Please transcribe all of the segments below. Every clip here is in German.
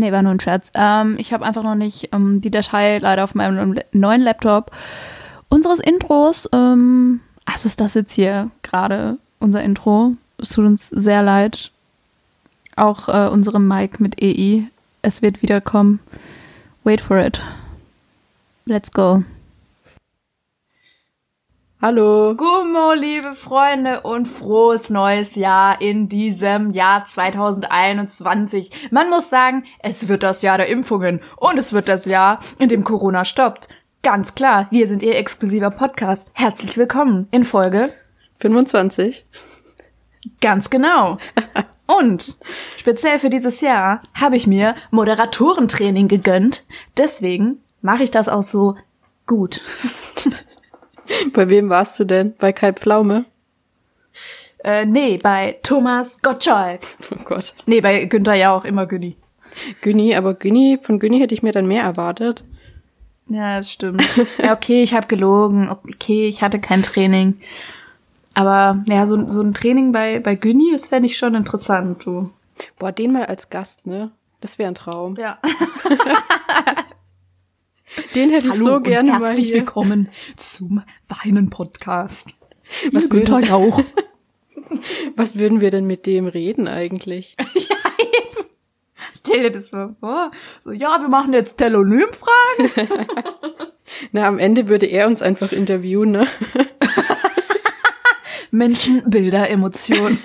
Nee, war nur ein Scherz. Ähm, ich habe einfach noch nicht ähm, die Datei leider auf meinem neuen Laptop unseres Intros. Ähm, also ist das jetzt hier gerade unser Intro. Es tut uns sehr leid. Auch äh, unserem Mic mit EI. Es wird wiederkommen. Wait for it. Let's go. Hallo. Gummo, liebe Freunde und frohes neues Jahr in diesem Jahr 2021. Man muss sagen, es wird das Jahr der Impfungen und es wird das Jahr, in dem Corona stoppt. Ganz klar, wir sind Ihr exklusiver Podcast. Herzlich willkommen in Folge 25. Ganz genau. Und speziell für dieses Jahr habe ich mir Moderatorentraining gegönnt. Deswegen mache ich das auch so gut. Bei wem warst du denn? Bei Kai Pflaume? Äh, nee, bei Thomas Gottschalk. Oh Gott. Nee, bei Günther ja auch immer Günni. Günni, aber Günni, von Günni hätte ich mir dann mehr erwartet. Ja, das stimmt. ja, okay, ich habe gelogen. Okay, ich hatte kein Training. Aber ja, so, so ein Training bei, bei Günni, das fände ich schon interessant, du. Boah, den mal als Gast, ne? Das wäre ein Traum. Ja. Den hätte ich Hallo so gerne und mal herzlich hier. willkommen zum Weinen-Podcast. Was Hier Günther würden- Jauch. Was würden wir denn mit dem reden eigentlich? Stell dir das mal vor. So, ja, wir machen jetzt Telonym-Fragen. Na, am Ende würde er uns einfach interviewen, ne? Menschen, Bilder, Emotionen.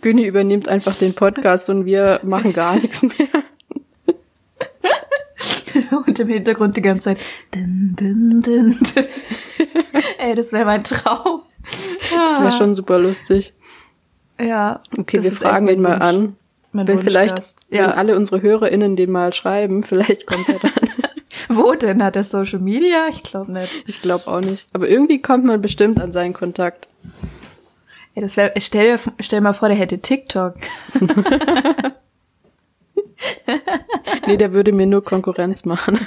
Günni übernimmt einfach den Podcast und wir machen gar nichts mehr. Und im Hintergrund die ganze Zeit. Din, din, din, din. Ey, das wäre mein Traum. Das wäre schon super lustig. Ja. Okay, wir fragen ihn mal Wunsch. an. Mein Wenn vielleicht, Wunschgast. wenn Ja. alle unsere HörerInnen den mal schreiben, vielleicht kommt er dann. Wo denn? Hat er Social Media? Ich glaube nicht. ich glaube auch nicht. Aber irgendwie kommt man bestimmt an seinen Kontakt. Ja, das wär, stell dir stell mal vor, der hätte TikTok. Nee, der würde mir nur Konkurrenz machen.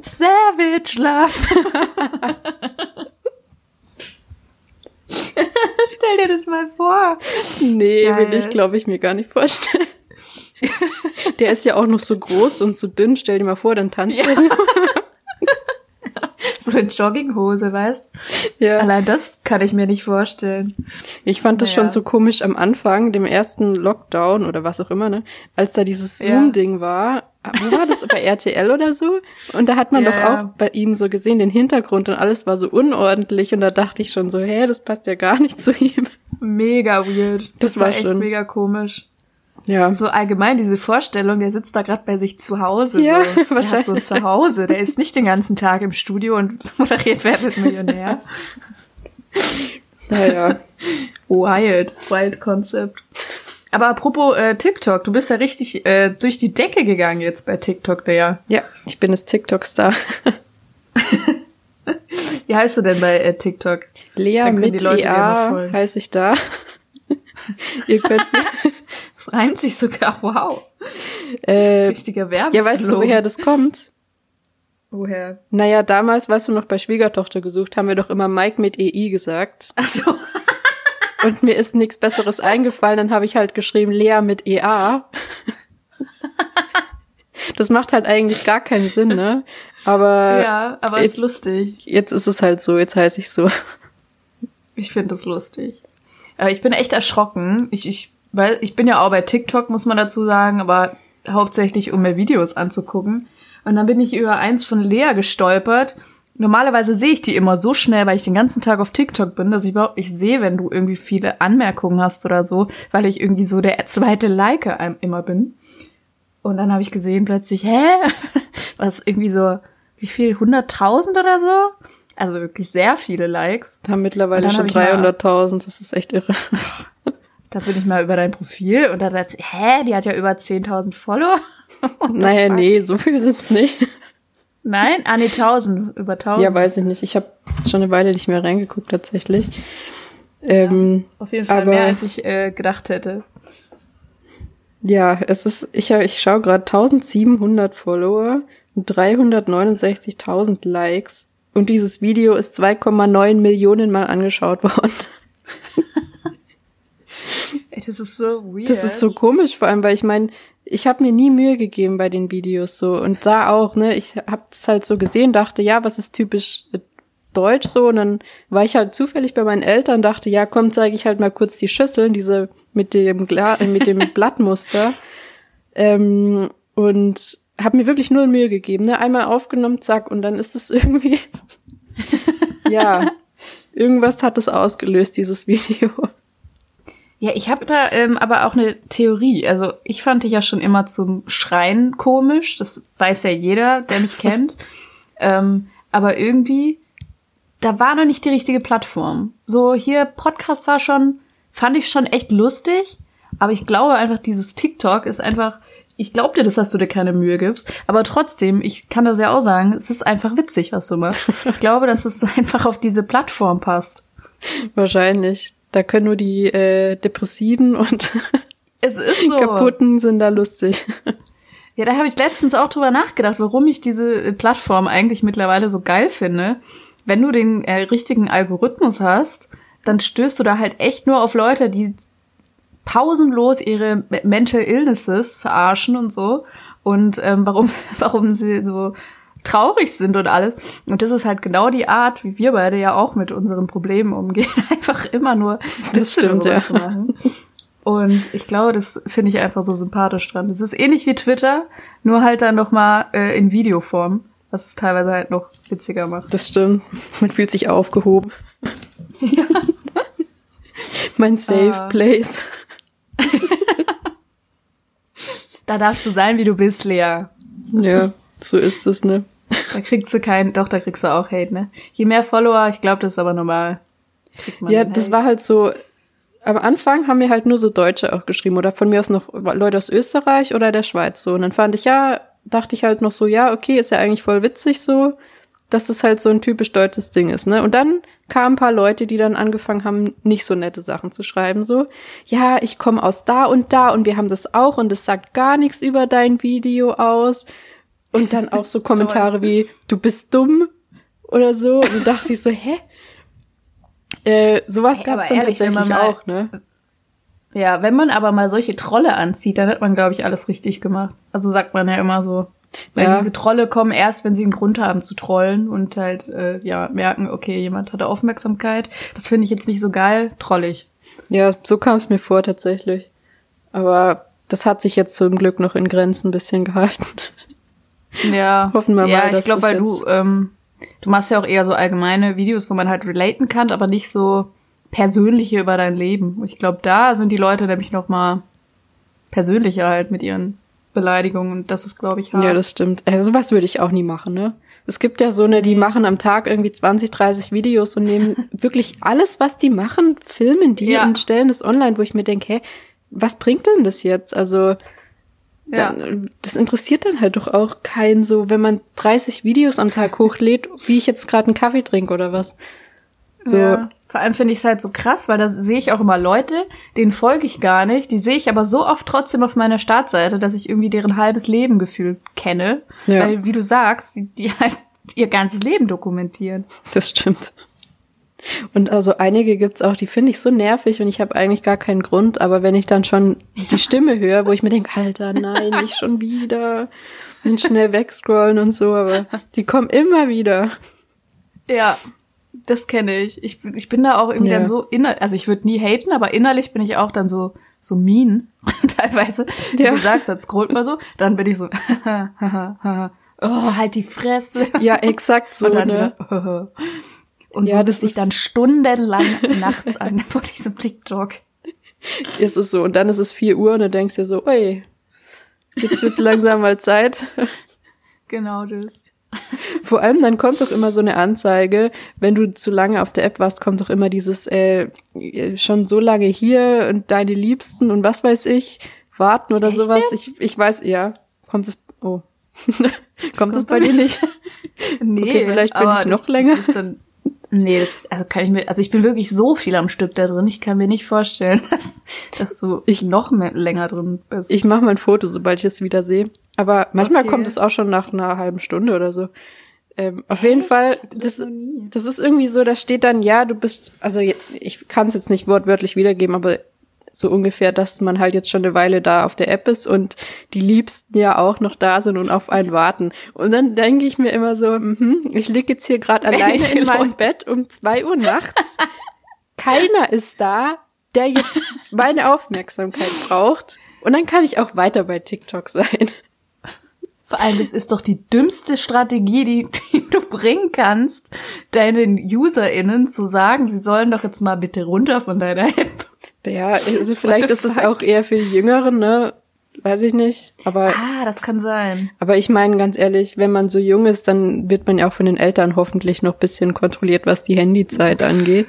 Savage Love. Stell dir das mal vor. Nee, Geil. will ich, glaube ich, mir gar nicht vorstellen. Der ist ja auch noch so groß und so dünn. Stell dir mal vor, dann tanzt er so. So in Jogginghose, weißt? Ja. Allein das kann ich mir nicht vorstellen. Ich fand das Naja. schon so komisch am Anfang, dem ersten Lockdown oder was auch immer, ne? Als da dieses Ja. Zoom-Ding war. Wo war das? Bei RTL oder so? Und da hat man Ja, doch ja. auch bei ihm so gesehen, den Hintergrund und alles war so unordentlich. Und da dachte ich schon so, hä, das passt ja gar nicht zu ihm. Mega weird. Das, Das war, war echt schon- mega komisch. Ja. So allgemein diese Vorstellung, der sitzt da gerade bei sich zu Hause. Ja, so. Der hat so wahrscheinlich. ein Zuhause. Der ist nicht den ganzen Tag im Studio und moderiert Wer wird Millionär. Naja. Wild. Wild Concept. Aber apropos äh, TikTok, du bist ja richtig äh, durch die Decke gegangen jetzt bei TikTok, der. Ja, ich bin jetzt TikTok-Star. Wie heißt du denn bei äh, TikTok? Lea mit die Leute EA heiße ich da. Ihr könnt Das reimt sich sogar. Wow. äh, Richtiger Werbeslogan. Ja, weißt du, woher das kommt? Woher? Naja, damals, weißt du noch, bei Schwiegertochter gesucht, haben wir doch immer Mike mit EI gesagt. Achso. Und mir ist nichts Besseres eingefallen, dann habe ich halt geschrieben Lea mit EA. Das macht halt eigentlich gar keinen Sinn, ne? Aber Ja, aber jetzt- ist lustig. jetzt ist es halt so, jetzt heiße ich so. Ich finde das lustig. Aber ich bin echt erschrocken. Ich, ich, weil ich bin ja auch bei TikTok, muss man dazu sagen, aber hauptsächlich, um mir Videos anzugucken. Und dann bin ich über eins von Lea gestolpert. Normalerweise sehe ich die immer so schnell, weil ich den ganzen Tag auf TikTok bin, dass ich überhaupt nicht sehe, wenn du irgendwie viele Anmerkungen hast oder so, weil ich irgendwie so der zweite Like immer bin. Und dann habe ich gesehen plötzlich, hä? Was irgendwie so, wie viel? 100.000 oder so? Also wirklich sehr viele Likes. Haben mittlerweile schon dann hab ich 300.000, das ist echt irre. Da bin ich mal über dein Profil und dann dachte ich, hä, die hat ja über 10.000 Follower. naja, nee, so viel sind's nicht. Nein? Ah, nee, 1000, über 1000. Ja, weiß ich nicht. Ich habe schon eine Weile nicht mehr reingeguckt tatsächlich. Ähm, Auf jeden Fall aber- mehr, als ich äh, gedacht hätte. Ja, es ist, ich, ich schaue gerade 1700 Follower und 369.000 Likes. Und dieses Video ist 2,9 Millionen Mal angeschaut worden. Ey, das ist so weird. Das ist so komisch, vor allem, weil ich meine, ich habe mir nie Mühe gegeben bei den Videos so und da auch, ne, ich habe es halt so gesehen, dachte, ja, was ist typisch deutsch so und dann war ich halt zufällig bei meinen Eltern, dachte, ja, komm, zeige ich halt mal kurz die Schüsseln, diese mit dem Gla mit dem Blattmuster ähm, und habe mir wirklich null Mühe gegeben, ne, einmal aufgenommen, zack und dann ist es irgendwie ja, irgendwas hat es ausgelöst dieses Video. Ja, ich habe da ähm, aber auch eine Theorie. Also ich fand dich ja schon immer zum Schreien komisch. Das weiß ja jeder, der mich kennt. ähm, aber irgendwie, da war noch nicht die richtige Plattform. So hier Podcast war schon, fand ich schon echt lustig. Aber ich glaube einfach, dieses TikTok ist einfach, ich glaube dir das, dass du dir keine Mühe gibst. Aber trotzdem, ich kann das ja auch sagen, es ist einfach witzig, was du machst. Ich glaube, dass es einfach auf diese Plattform passt. Wahrscheinlich. Da können nur die äh, Depressiven und es ist so. kaputten sind da lustig. Ja, da habe ich letztens auch drüber nachgedacht, warum ich diese äh, Plattform eigentlich mittlerweile so geil finde. Wenn du den äh, richtigen Algorithmus hast, dann stößt du da halt echt nur auf Leute, die pausenlos ihre Mental Illnesses verarschen und so. Und ähm, warum, warum sie so traurig sind und alles. Und das ist halt genau die Art, wie wir beide ja auch mit unseren Problemen umgehen. Einfach immer nur das stimmt, ja. zu machen. Und ich glaube, das finde ich einfach so sympathisch dran. Das ist ähnlich wie Twitter, nur halt dann noch mal äh, in Videoform, was es teilweise halt noch witziger macht. Das stimmt. Man fühlt sich aufgehoben. Ja. mein Safe uh. Place. da darfst du sein, wie du bist, Lea. Ja, so ist es, ne? Da kriegst du keinen, doch, da kriegst du auch Hate, ne? Je mehr Follower, ich glaube, das ist aber normal. ja, das war halt so, am Anfang haben mir halt nur so Deutsche auch geschrieben oder von mir aus noch Leute aus Österreich oder der Schweiz so. Und dann fand ich ja, dachte ich halt noch so, ja, okay, ist ja eigentlich voll witzig so, dass das halt so ein typisch deutsches Ding ist, ne? Und dann kamen ein paar Leute, die dann angefangen haben, nicht so nette Sachen zu schreiben, so, ja, ich komme aus da und da und wir haben das auch und es sagt gar nichts über dein Video aus. Und dann auch so Kommentare wie, du bist dumm oder so. Und dann dachte ich so, hä? Äh, sowas hey, gab es dann ehrlich, tatsächlich mal, auch, ne? Ja, wenn man aber mal solche Trolle anzieht, dann hat man, glaube ich, alles richtig gemacht. Also sagt man ja immer so. Weil ja. diese Trolle kommen erst, wenn sie einen Grund haben zu trollen und halt, äh, ja, merken, okay, jemand hatte Aufmerksamkeit. Das finde ich jetzt nicht so geil, trollig. Ja, so kam es mir vor tatsächlich. Aber das hat sich jetzt zum Glück noch in Grenzen ein bisschen gehalten. Ja. Hoffen wir ja, mal. Ja, ich glaube, weil du, ähm, du machst ja auch eher so allgemeine Videos, wo man halt relaten kann, aber nicht so persönliche über dein Leben. Ich glaube, da sind die Leute nämlich noch mal persönlicher halt mit ihren Beleidigungen. Und das ist, glaube ich, hart. Ja, das stimmt. Also sowas würde ich auch nie machen, ne? Es gibt ja so eine, die machen am Tag irgendwie 20, 30 Videos und nehmen wirklich alles, was die machen, filmen die ja. und stellen das online, wo ich mir denke, hä, was bringt denn das jetzt? Also, ja. Dann, das interessiert dann halt doch auch keinen so, wenn man 30 Videos am Tag hochlädt, wie ich jetzt gerade einen Kaffee trinke oder was. So. Ja. Vor allem finde ich es halt so krass, weil da sehe ich auch immer Leute, denen folge ich gar nicht, die sehe ich aber so oft trotzdem auf meiner Startseite, dass ich irgendwie deren halbes Leben gefühlt kenne. Ja. Weil, wie du sagst, die, die halt ihr ganzes Leben dokumentieren. Das stimmt. Und also einige gibt's auch, die finde ich so nervig und ich habe eigentlich gar keinen Grund, aber wenn ich dann schon die Stimme höre, wo ich mir denke, Alter, nein, nicht schon wieder und schnell wegscrollen und so, aber die kommen immer wieder. Ja, das kenne ich. ich. Ich bin da auch irgendwie ja. dann so inner, also ich würde nie haten, aber innerlich bin ich auch dann so so mean teilweise. Wie ja. du sagst, dann scrollt man so, dann bin ich so oh, halt die Fresse. Ja, exakt so, dann, ne? Und ja, so das sich dann stundenlang nachts an vor diesem TikTok. Ist es so. Und dann ist es vier Uhr und dann denkst du dir so, oi, jetzt wird's langsam mal Zeit. Genau das. Vor allem dann kommt doch immer so eine Anzeige, wenn du zu lange auf der App warst, kommt doch immer dieses äh, schon so lange hier und deine Liebsten und was weiß ich, warten oder Echt sowas. Jetzt? Ich, ich weiß, ja. Kommt es. Oh. kommt es bei dir nicht? nee, okay, vielleicht bin ich noch das, länger. Das Nee, das, also kann ich mir, also ich bin wirklich so viel am Stück da drin. Ich kann mir nicht vorstellen, dass, dass du ich, noch mehr, länger drin bist. Ich mache mal ein Foto, sobald ich es wieder sehe. Aber manchmal okay. kommt es auch schon nach einer halben Stunde oder so. Ähm, auf Echt? jeden Fall, das, das ist irgendwie so, da steht dann, ja, du bist, also ich kann es jetzt nicht wortwörtlich wiedergeben, aber so ungefähr, dass man halt jetzt schon eine Weile da auf der App ist und die Liebsten ja auch noch da sind und auf einen warten. Und dann denke ich mir immer so, mh, ich lieg jetzt hier gerade alleine in meinem Bett um zwei Uhr nachts. Keiner ist da, der jetzt meine Aufmerksamkeit braucht. Und dann kann ich auch weiter bei TikTok sein. Vor allem, das ist doch die dümmste Strategie, die, die du bringen kannst, deinen UserInnen zu sagen, sie sollen doch jetzt mal bitte runter von deiner App. Ja, also vielleicht ist es auch eher für die Jüngeren, ne? Weiß ich nicht. Aber. Ah, das kann sein. Aber ich meine, ganz ehrlich, wenn man so jung ist, dann wird man ja auch von den Eltern hoffentlich noch bisschen kontrolliert, was die Handyzeit angeht.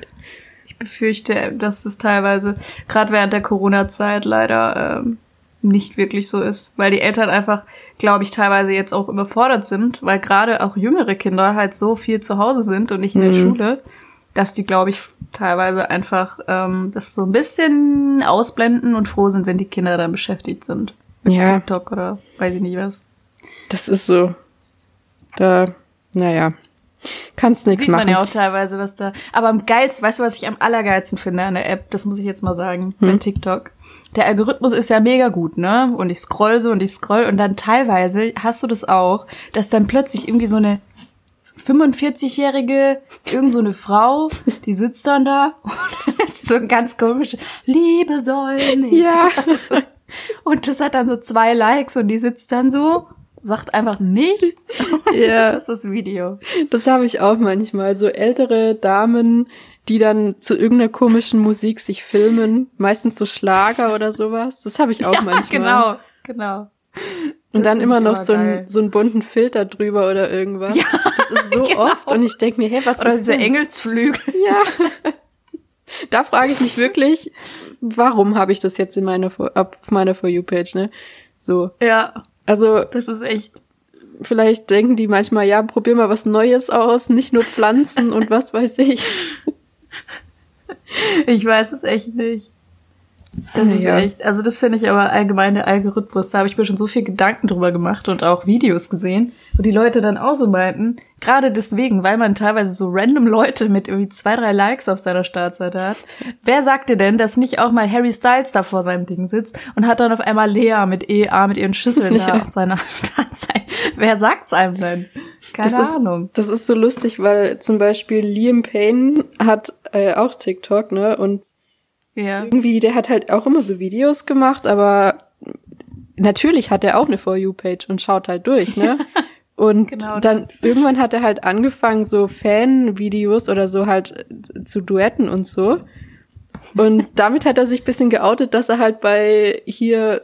Ich befürchte, dass es teilweise, gerade während der Corona-Zeit, leider ähm, nicht wirklich so ist, weil die Eltern einfach, glaube ich, teilweise jetzt auch überfordert sind, weil gerade auch jüngere Kinder halt so viel zu Hause sind und nicht in der Mhm. Schule, dass die, glaube ich, teilweise einfach ähm, das so ein bisschen ausblenden und froh sind, wenn die Kinder dann beschäftigt sind. Mit Ja. TikTok oder weiß ich nicht was. Das ist so. Da, naja. Kannst nichts Sieht man machen. ja auch teilweise, was da. Aber am geilsten, weißt du, was ich am allergeilsten finde an der App? Das muss ich jetzt mal sagen, bei Hm. TikTok. Der Algorithmus ist ja mega gut, ne? Und ich scroll so und ich scroll und dann teilweise hast du das auch, dass dann plötzlich irgendwie so eine 45-jährige, irgend so eine Frau, die sitzt dann da und das ist so ein ganz komisches Liebe soll nicht. Ja. Und das hat dann so zwei Likes und die sitzt dann so, sagt einfach nichts. Und Ja. Das ist das Video. Das habe ich auch manchmal. So ältere Damen, die dann zu irgendeiner komischen Musik sich filmen, meistens so Schlager oder sowas. Das habe ich auch ja, manchmal. genau, genau. Und Das dann immer noch so, ein, so einen bunten Filter drüber oder irgendwas. Ja, das ist so genau. oft und ich denke mir, hey, was Oder ist diese denn? Engelsflügel. Ja. Da frage ich mich wirklich, warum habe ich das jetzt in meiner For- auf meiner For You Page, ne? So. Ja, Also, das ist echt. vielleicht denken die manchmal, ja, probier mal was Neues aus, nicht nur Pflanzen und was weiß ich. Ich weiß es echt nicht. Das ist Ja. echt, also das finde ich aber allgemein der Algorithmus. Da habe ich mir schon so viel Gedanken drüber gemacht und auch Videos gesehen, wo die Leute dann auch so meinten, gerade deswegen, weil man teilweise so random Leute mit irgendwie zwei, drei Likes auf seiner Startseite hat. Wer sagt dir denn, dass nicht auch mal Harry Styles da vor seinem Ding sitzt und hat dann auf einmal Lea mit EA mit ihren Schüsseln da Ja. auf seiner Startseite? Wer sagt's einem denn? Keine das Ahnung. Ist, das ist so lustig, weil zum Beispiel Liam Payne hat äh, auch TikTok, ne? Und Ja. irgendwie, der hat halt auch immer so Videos gemacht, aber natürlich hat er auch eine For You-Page und schaut halt durch, ne? Und Genau dann das. irgendwann hat er halt angefangen, so Fan-Videos oder so halt äh, zu duetten und so. Und damit hat er sich bisschen geoutet, dass er halt bei hier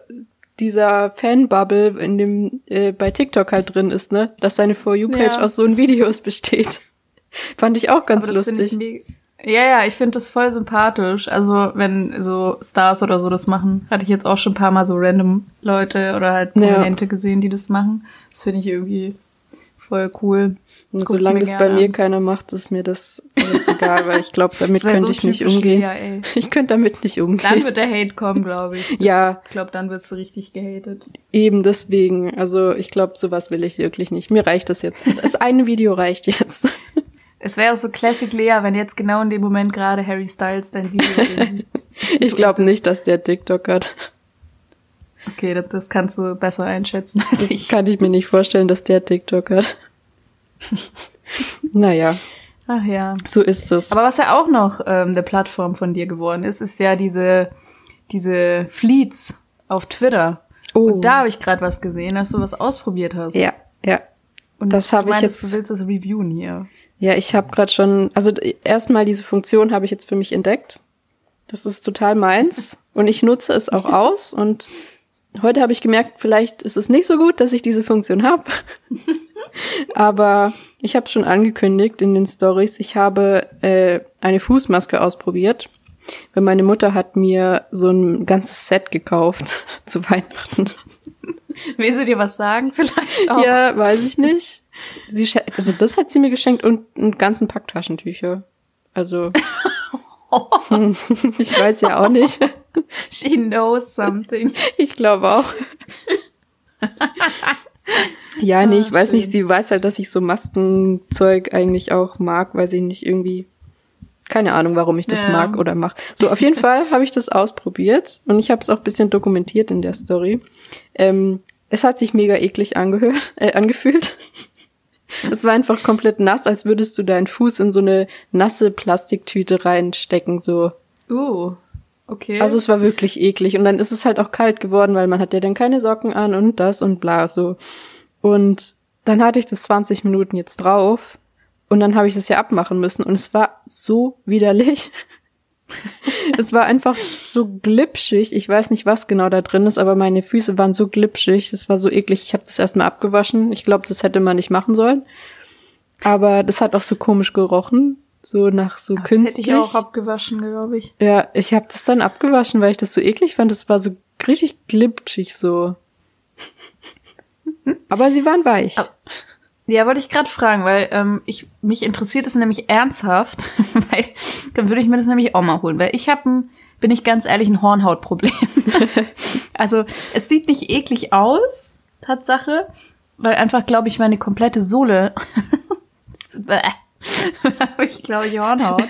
dieser Fan-Bubble in dem äh, bei TikTok halt drin ist, ne? Dass seine For You-Page Ja. aus so Videos besteht. Fand ich auch ganz Aber das lustig. Ja, ja, ich finde das voll sympathisch. Also, wenn so Stars oder so das machen, hatte ich jetzt auch schon ein paar Mal so random Leute oder halt Ja. Prominente gesehen, die das machen. Das finde ich irgendwie voll cool. Und solange es bei mir an. keiner macht, ist mir das alles egal, weil ich glaube, damit könnte so ich nicht umgehen. Lea. Ich könnte damit nicht Dann umgehen. wird der Hate kommen, glaube ich. Ja, Ich glaube, dann wirst du richtig gehatet. eben deswegen. Also ich glaube, sowas will ich wirklich nicht. Mir reicht das jetzt. Das eine Video reicht jetzt. Es wäre auch so Classic Lea, wenn jetzt genau in dem Moment gerade Harry Styles dein Video Ich glaube nicht, dass der TikTok hat. Okay, das, das kannst du besser einschätzen als Das ich. kann ich mir nicht vorstellen, dass der TikTok hat. Naja, Ach ja. so ist es. Aber was ja auch noch ähm, eine Plattform von dir geworden ist, ist ja diese, diese Fleets auf Twitter. Oh. Und da habe ich gerade was gesehen, dass du was ausprobiert hast. ja, ja. Und das hab du ich jetzt- Du willst das reviewen hier. Ja, ich habe gerade schon, also erstmal diese Funktion habe ich jetzt für mich entdeckt. Das ist total meins und ich nutze es auch aus und heute habe ich gemerkt, vielleicht ist es nicht so gut, dass ich diese Funktion habe. Aber ich habe schon angekündigt in den Stories, ich habe äh, eine Fußmaske ausprobiert, weil meine Mutter hat mir so ein ganzes Set gekauft zu Weihnachten. Willst du dir was sagen? Vielleicht auch. Ja, weiß ich nicht. Sie, also das hat sie mir geschenkt und einen ganzen Pack Taschentücher. Also ich weiß ja auch nicht. She knows something. Ich glaube auch. Ja, nee, ich weiß schön. nicht. Sie weiß halt, dass ich so Maskenzeug eigentlich auch mag, weil sie nicht irgendwie. Keine Ahnung, warum ich das Ja. mag oder mache. So, auf jeden Fall habe ich das ausprobiert und ich habe es auch ein bisschen dokumentiert in der Story. Ähm, es hat sich mega eklig angehört, äh, angefühlt. Es war einfach komplett nass, als würdest du deinen Fuß in so eine nasse Plastiktüte reinstecken, so. Uh, okay. Also es war wirklich eklig. Und dann ist es halt auch kalt geworden, weil man hat ja dann keine Socken an und das und bla so. Und dann hatte ich das 20 Minuten jetzt drauf und dann habe ich das ja abmachen müssen und es war so widerlich. es war einfach so glitschig. Ich weiß nicht, was genau da drin ist, aber meine Füße waren so glitschig. Es war so eklig. Ich habe das erstmal abgewaschen. Ich glaube, das hätte man nicht machen sollen. Aber das hat auch so komisch gerochen. So nach so das künstlich. hätte ich auch abgewaschen, glaube ich. Ja, ich habe das dann abgewaschen, weil ich das so eklig fand. Das war so richtig glitschig so. Aber sie waren weich. Aber- Ja, wollte ich gerade fragen, weil ähm, ich mich interessiert es nämlich ernsthaft, weil dann würde ich mir das nämlich auch mal holen, weil ich habe ein, bin ich ganz ehrlich, ein Hornhautproblem. also es sieht nicht eklig aus, Tatsache, weil einfach, glaube ich, meine komplette Sohle habe ich, glaube ich, Hornhaut.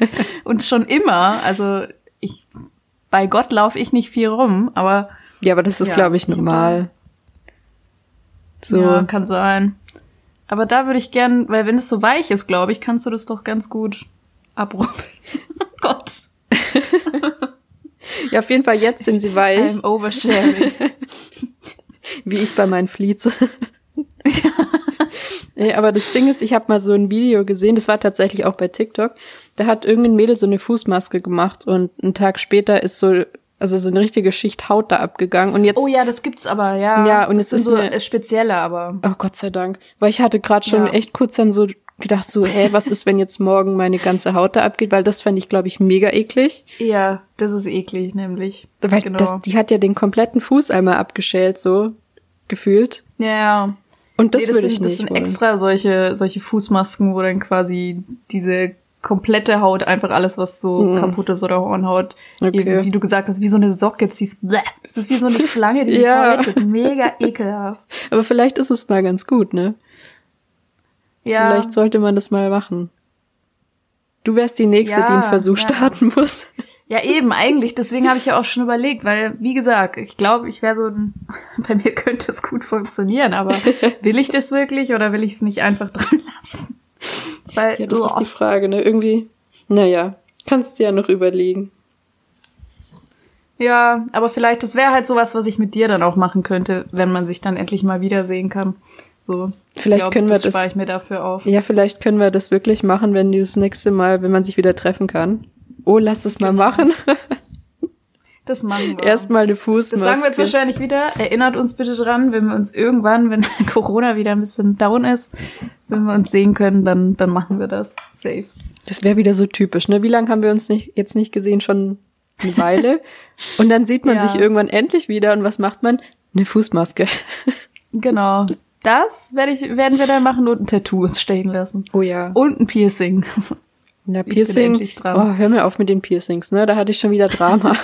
Und schon immer, also ich, bei Gott laufe ich nicht viel rum, aber Ja, aber das ist, Ja, glaube ich, normal. So. Ja, kann sein. Aber da würde ich gern, weil wenn es so weich ist, glaube ich, kannst du das doch ganz gut abrubbeln. oh Gott. Ja, auf jeden Fall jetzt sind sie weich, I'm oversharing. wie ich bei meinen Fleets. nee, aber das Ding ist, ich habe mal so ein Video gesehen, das war tatsächlich auch bei TikTok. Da hat irgendein Mädel so eine Fußmaske gemacht und einen Tag später ist so, also so eine richtige Schicht Haut da abgegangen. Und jetzt oh ja, das gibt's aber, ja. Ja, und das jetzt ist so mir- äh, spezielle, aber. Oh Gott sei Dank. Weil ich hatte gerade schon Ja. echt kurz dann so gedacht, so, hä, was ist, wenn jetzt morgen meine ganze Haut da abgeht? Weil das fände ich, glaube ich, mega eklig. Ja, das ist eklig, nämlich. Weil Genau. das, die hat ja den kompletten Fuß einmal abgeschält, so gefühlt. Ja, ja. Und das Nee, das würde sind, ich das nicht sind wollen. extra solche, solche Fußmasken, wo dann quasi diese komplette Haut, einfach alles, was so Mhm. kaputt ist oder Hornhaut, Okay. eben, wie du gesagt hast, wie so eine Socke ziehst. Das ist wie so eine Schlange, die Ja. sich häutet. Mega ekelhaft. Aber vielleicht ist es mal ganz gut, ne? Ja. Vielleicht sollte man das mal machen. Du wärst die Nächste, Ja, die einen Versuch ja. starten muss. Ja, eben, eigentlich. Deswegen habe ich ja auch schon überlegt, weil, wie gesagt, ich glaube, ich wäre so ein, bei mir könnte es gut funktionieren, aber will ich das wirklich oder will ich es nicht einfach dran lassen? Weil, Ja, das ist uah. die Frage, ne? Irgendwie, naja, kannst du ja noch überlegen. ja, aber vielleicht, das wäre halt sowas, was ich mit dir dann auch machen könnte, wenn man sich dann endlich mal wiedersehen kann. So. Vielleicht ich glaub, können wir das das- spare ich mir dafür auf. Ja, vielleicht können wir das wirklich machen, wenn du das nächste Mal, wenn man sich wieder treffen kann. Oh, lass es mal Genau. machen. Das machen wir. Erstmal eine Das Fußmaske. sagen wir jetzt wahrscheinlich wieder. Erinnert uns bitte dran, wenn wir uns irgendwann, wenn Corona wieder ein bisschen down ist, wenn wir uns sehen können, dann, dann machen wir das. Safe. Das wäre wieder so typisch, ne? Wie lange haben wir uns nicht, jetzt nicht gesehen? Schon eine Weile. Und dann sieht man Ja. sich irgendwann endlich wieder und was macht man? Eine Fußmaske. Genau. Das werde ich, werden wir dann machen und ein Tattoo uns stechen lassen. Oh ja. Und ein Piercing. Bin Piercing. Oh, hör mir auf mit den Piercings, ne? Da hatte ich schon wieder Drama.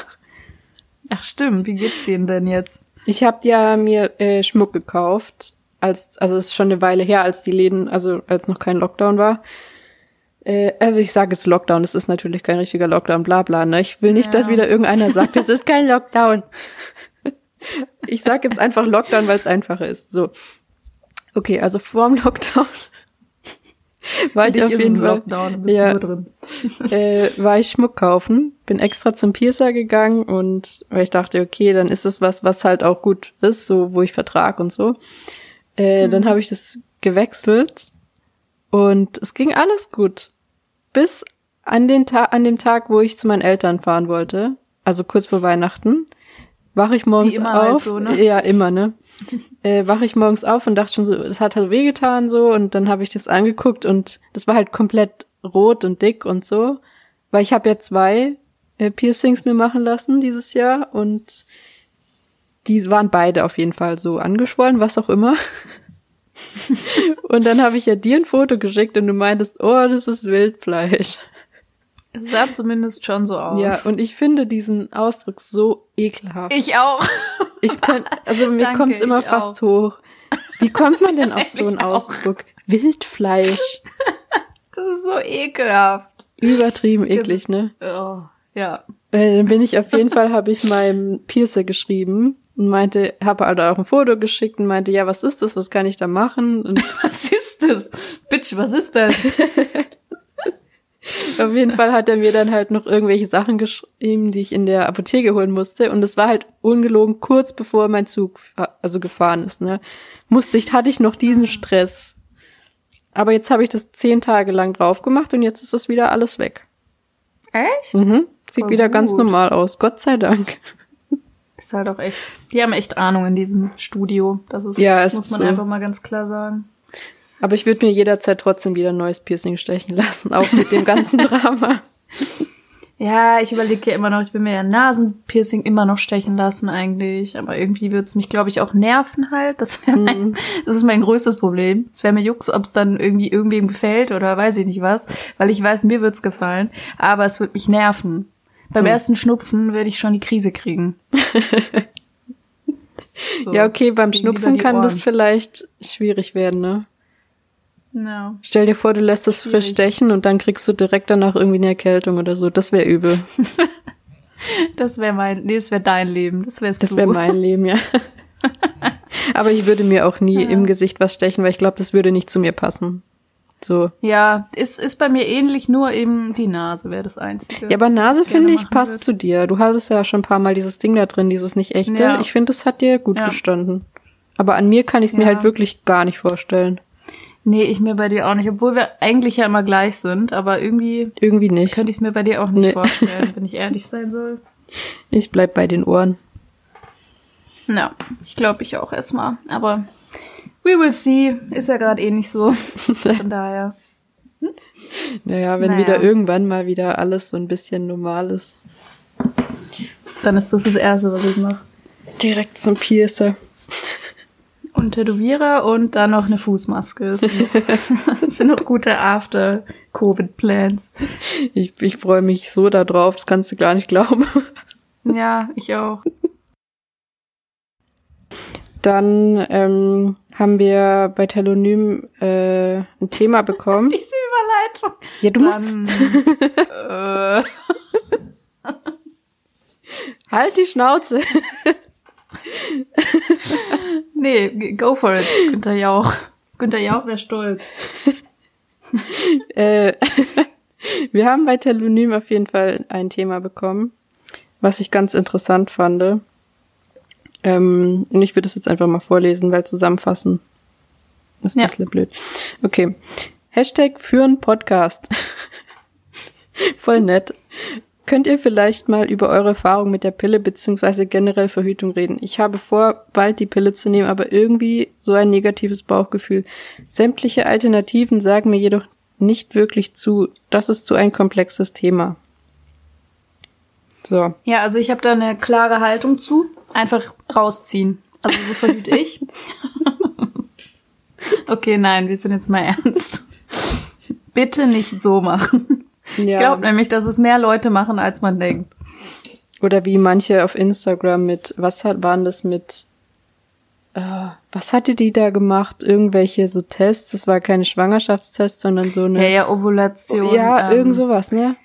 Ach stimmt, wie geht's denen denn jetzt? ich habe ja mir äh, Schmuck gekauft, als also es ist schon eine Weile her, als die Läden, also als noch kein Lockdown war. Äh, also ich sage jetzt Lockdown, es ist natürlich kein richtiger Lockdown, bla bla. Ne? Ich will nicht, Ja. dass wieder irgendeiner sagt, es ist kein Lockdown. ich sage jetzt einfach Lockdown, weil es einfacher ist. So. Okay, also vorm Lockdown war ich auf jeden Fall Lockdown, Ja. äh, war ich Schmuck kaufen, bin extra zum Piercer gegangen und weil ich dachte, okay, dann ist es was, was halt auch gut ist, so wo ich Vertrag und so. Äh, Dann habe ich das gewechselt und es ging alles gut. Bis an den Tag, an dem Tag, wo ich zu meinen Eltern fahren wollte, also kurz vor Weihnachten, wache ich morgens halt auf. so, ne? Ja, immer, ne? äh, wache ich morgens auf und dachte schon so, das hat halt wehgetan so und dann habe ich das angeguckt und das war halt komplett rot und dick und so, weil ich habe ja zwei äh, Piercings mir machen lassen dieses Jahr und die waren beide auf jeden Fall so angeschwollen, was auch immer. und dann habe ich ja dir ein Foto geschickt und du meintest, oh, das ist Wildfleisch. Es sah zumindest schon so aus. Ja, und ich finde diesen Ausdruck so ekelhaft. ich auch. Ich kann, also mir Danke, kommt's immer fast hoch. Wie kommt man denn auf so einen auch. Ausdruck? Wildfleisch. Das ist so ekelhaft. übertrieben eklig, Das- ne? Oh, ja. Äh, dann bin ich auf jeden Fall, habe ich meinem Piercer geschrieben und meinte, habe halt auch ein Foto geschickt und meinte, ja, was ist das, was kann ich da machen? Und Was ist das? Bitch, was ist das? auf jeden Fall hat er mir dann halt noch irgendwelche Sachen geschrieben, die ich in der Apotheke holen musste. Und es war halt ungelogen kurz bevor mein Zug also gefahren ist. Ne, musste ich hatte ich noch diesen Stress. Aber jetzt habe ich das zehn Tage lang drauf gemacht und jetzt ist das wieder alles weg. Echt? Mhm. Sieht Voll wieder ganz gut. normal aus. Gott sei Dank. Ist halt auch echt. Die haben echt Ahnung in diesem Studio. Das ist, Ja, muss man so. einfach mal ganz klar sagen. Aber ich würde mir jederzeit trotzdem wieder ein neues Piercing stechen lassen, auch mit dem ganzen Drama. Ja, ich überlege ja immer noch, ich will mir ja ein Nasenpiercing immer noch stechen lassen eigentlich. Aber irgendwie würde es mich, glaube ich, auch nerven halt. Das, wär mein, das ist mein größtes Problem. Es wäre mir Jux, ob es dann irgendwie irgendwem gefällt oder weiß ich nicht was. Weil ich weiß, mir wird's gefallen. Aber es wird mich nerven. Beim ersten Schnupfen werde ich schon die Krise kriegen. So, ja, okay, beim Schnupfen kann das vielleicht schwierig werden, ne? Ja. Stell dir vor, du lässt es frisch stechen und dann kriegst du direkt danach irgendwie eine Erkältung oder so. Das wäre übel. Das wäre mein, nee, das wäre dein Leben. Das wärst Das wäre mein Leben, ja. Aber ich würde mir auch nie Ja. im Gesicht was stechen, weil ich glaube, das würde nicht zu mir passen. So. Ja, ist, ist bei mir ähnlich, nur eben die Nase wäre das Einzige. Ja, aber Nase, finde ich, passt würde. zu dir. Du hattest ja schon ein paar Mal dieses Ding da drin, dieses nicht echte. Ja. Ich finde, das hat dir gut Ja. gestanden. Aber an mir kann ich es mir halt wirklich gar nicht vorstellen. Nee, ich mir bei dir auch nicht, obwohl wir eigentlich ja immer gleich sind, aber irgendwie Irgendwie nicht. könnte ich es mir bei dir auch nicht Nee. vorstellen, wenn ich ehrlich sein soll. Ich bleib bei den Ohren. Ja, ich glaube ich auch erstmal. Aber we will see. Ist ja gerade eh nicht so. Von daher. Naja, wenn Naja. wieder irgendwann mal wieder alles so ein bisschen normal ist. Dann ist das das Erste, was ich mache. Direkt zum Piercer. Und Tätowierer und dann noch eine Fußmaske. Das sind noch, das sind noch gute After-Covid-Plans. Ich, ich freue mich so da drauf, das kannst du gar nicht glauben. Ja, ich auch. Dann ähm, haben wir bei Telonym äh, ein Thema bekommen. Diese Überleitung. Ja, du musst Dann, äh, halt die Schnauze. nee, go for it, Günther Jauch. Günther Jauch wäre stolz. äh, wir haben bei Telonym auf jeden Fall ein Thema bekommen, was ich ganz interessant fand. Ähm, und ich würde es jetzt einfach mal vorlesen, weil zusammenfassen ist ein Ja. bisschen blöd. Okay. Hashtag führen Podcast. Voll nett. Könnt ihr vielleicht mal über eure Erfahrung mit der Pille beziehungsweise generell Verhütung reden? Ich habe vor, bald die Pille zu nehmen, aber irgendwie so ein negatives Bauchgefühl. Sämtliche Alternativen sagen mir jedoch nicht wirklich zu. Das ist zu ein komplexes Thema. So. Ja, also ich habe da eine klare Haltung zu. Einfach rausziehen. Also so verhüte ich. okay, nein, wir sind jetzt mal ernst. Bitte nicht so machen. Ich glaube nämlich, dass es mehr Leute machen, als man denkt. Oder wie manche auf Instagram mit, was hat, waren das mit, äh, was hatte die da gemacht? Irgendwelche so Tests, das war keine Schwangerschaftstests, sondern so eine. Ja, ja, Ovulation. ja, ähm, irgend sowas, ne?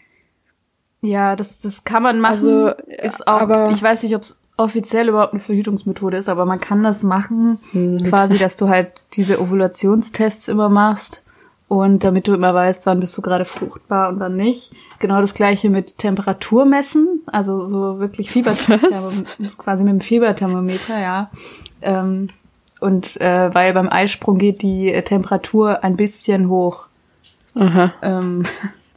Ja, das, das kann man machen. Also, ist auch, aber- ich weiß nicht, ob es offiziell überhaupt eine Verhütungsmethode ist, aber man kann das machen, Hm, quasi, dass du halt diese Ovulationstests immer machst und damit du immer weißt, wann bist du gerade fruchtbar und wann nicht. Genau das gleiche mit Temperatur messen, also so wirklich Fieberthermometer, quasi mit dem Fieberthermometer, ja. Ähm, und äh, weil beim Eisprung geht die äh, Temperatur ein bisschen hoch. Ähm,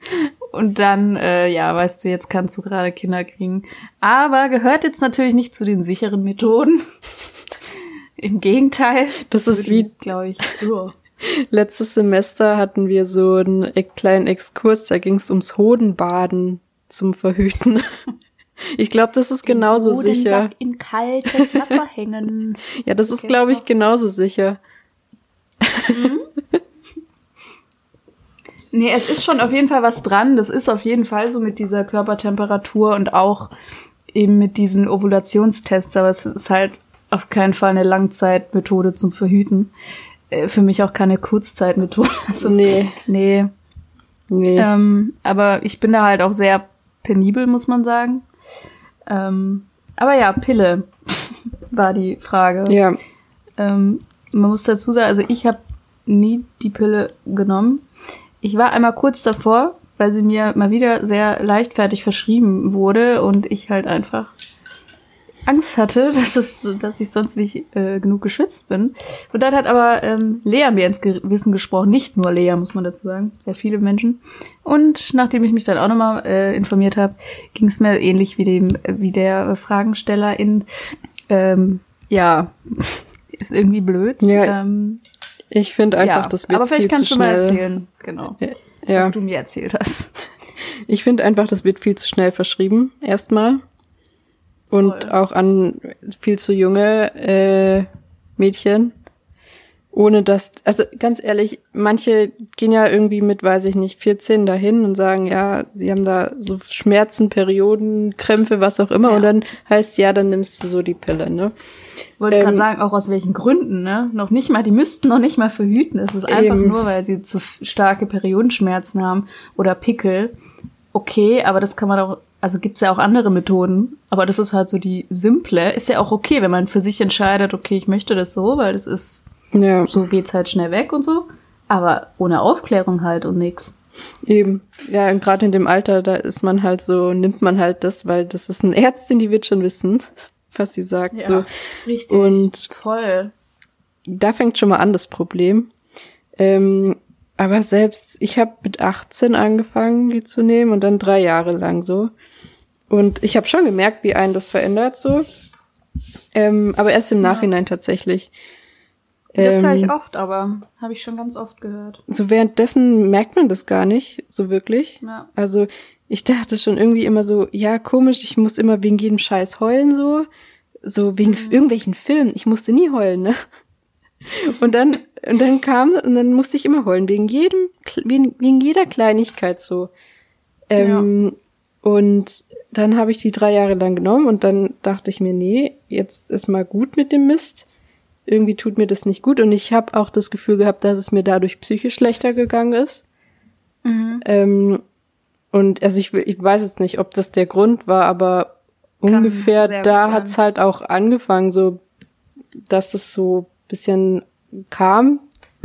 und dann, äh, ja, weißt du, jetzt kannst du gerade Kinder kriegen. Aber gehört jetzt natürlich nicht zu den sicheren Methoden. Im Gegenteil. Das ist wie- glaube ich. Ja. Letztes Semester hatten wir so einen kleinen Exkurs, da ging es ums Hodenbaden zum Verhüten. Ich glaube, das ist genauso sicher. Hodensack in kaltes Wasser hängen. Ja, das ist, glaube ich, genauso sicher. Nee, es ist schon auf jeden Fall was dran. Das ist auf jeden Fall so mit dieser Körpertemperatur und auch eben mit diesen Ovulationstests, aber es ist halt auf keinen Fall eine Langzeitmethode zum Verhüten. Äh, Für mich auch keine Kurzzeitmethode. Also, Nee. Nee. Nee. Ähm, aber ich bin da halt auch sehr penibel, muss man sagen. Ähm, aber ja, Pille war die Frage. ja, Ähm, man muss dazu sagen, also ich habe nie die Pille genommen. Ich war einmal kurz davor, weil sie mir mal wieder sehr leichtfertig verschrieben wurde und ich halt einfach Angst hatte, dass, es, dass ich sonst nicht äh, genug geschützt bin. Und dann hat aber ähm, Lea mir ins Gewissen gesprochen, nicht nur Lea, muss man dazu sagen, sehr viele Menschen. Und nachdem ich mich dann auch nochmal äh, informiert habe, ging es mir ähnlich wie dem wie der Fragensteller in ähm, ja ist irgendwie blöd. Ja, ähm, ich finde einfach, ja. das wird aber vielleicht viel kannst du mal erzählen, genau, Ja, was du mir erzählt hast. ich finde einfach, das wird viel zu schnell verschrieben, erstmal. Und Voll. auch an viel zu junge äh, Mädchen. Ohne dass, also ganz ehrlich, manche gehen ja irgendwie mit, weiß ich nicht, 14 dahin und sagen, ja, sie haben da so Schmerzen, Perioden, Krämpfe, was auch immer. Ja. Und dann heißt, ja, dann nimmst du so die Pille, ne? Wollte Ähm, gerade sagen, auch aus welchen Gründen, ne? Noch nicht mal, die müssten noch nicht mal verhüten. Es ist einfach Eben. nur, weil sie zu starke Periodenschmerzen haben oder Pickel. Okay, aber das kann man auch, also gibt's ja auch andere Methoden. Aber das ist halt so die simple. Ist ja auch okay, wenn man für sich entscheidet, okay, ich möchte das so, weil das ist, Ja, so geht's halt schnell weg und so. Aber ohne Aufklärung halt und nix. eben. Ja, und gerade in dem Alter, da ist man halt so, nimmt man halt das, weil das ist eine Ärztin, die wird schon wissen, was sie sagt. So. richtig. Und- voll. da fängt schon mal an das Problem. Ähm, aber selbst, ich habe mit 18 angefangen, die zu nehmen und dann drei Jahre lang so. Und ich habe schon gemerkt, wie einen das verändert so. Ähm, aber erst im Ja. Nachhinein tatsächlich. Das höre ich Ähm, oft, aber habe ich schon ganz oft gehört. So währenddessen merkt man das gar nicht, so wirklich. Ja. Also ich dachte schon irgendwie immer so, ja, komisch, ich muss immer wegen jedem Scheiß heulen so. So wegen Mhm. irgendwelchen Filmen. Ich musste nie heulen, ne? Und dann, und dann kam, und dann musste ich immer heulen, wegen jedem, wegen, wegen jeder Kleinigkeit so. Ähm, Und dann habe ich die drei Jahre lang genommen und dann dachte ich mir, nee, jetzt ist mal gut mit dem Mist. Irgendwie tut mir das nicht gut und ich habe auch das Gefühl gehabt, dass es mir dadurch psychisch schlechter gegangen ist. Mhm. Ähm, und also ich, ich weiß jetzt nicht, ob das der Grund war, aber Kann ungefähr da hat's halt auch angefangen, so dass es so bisschen kam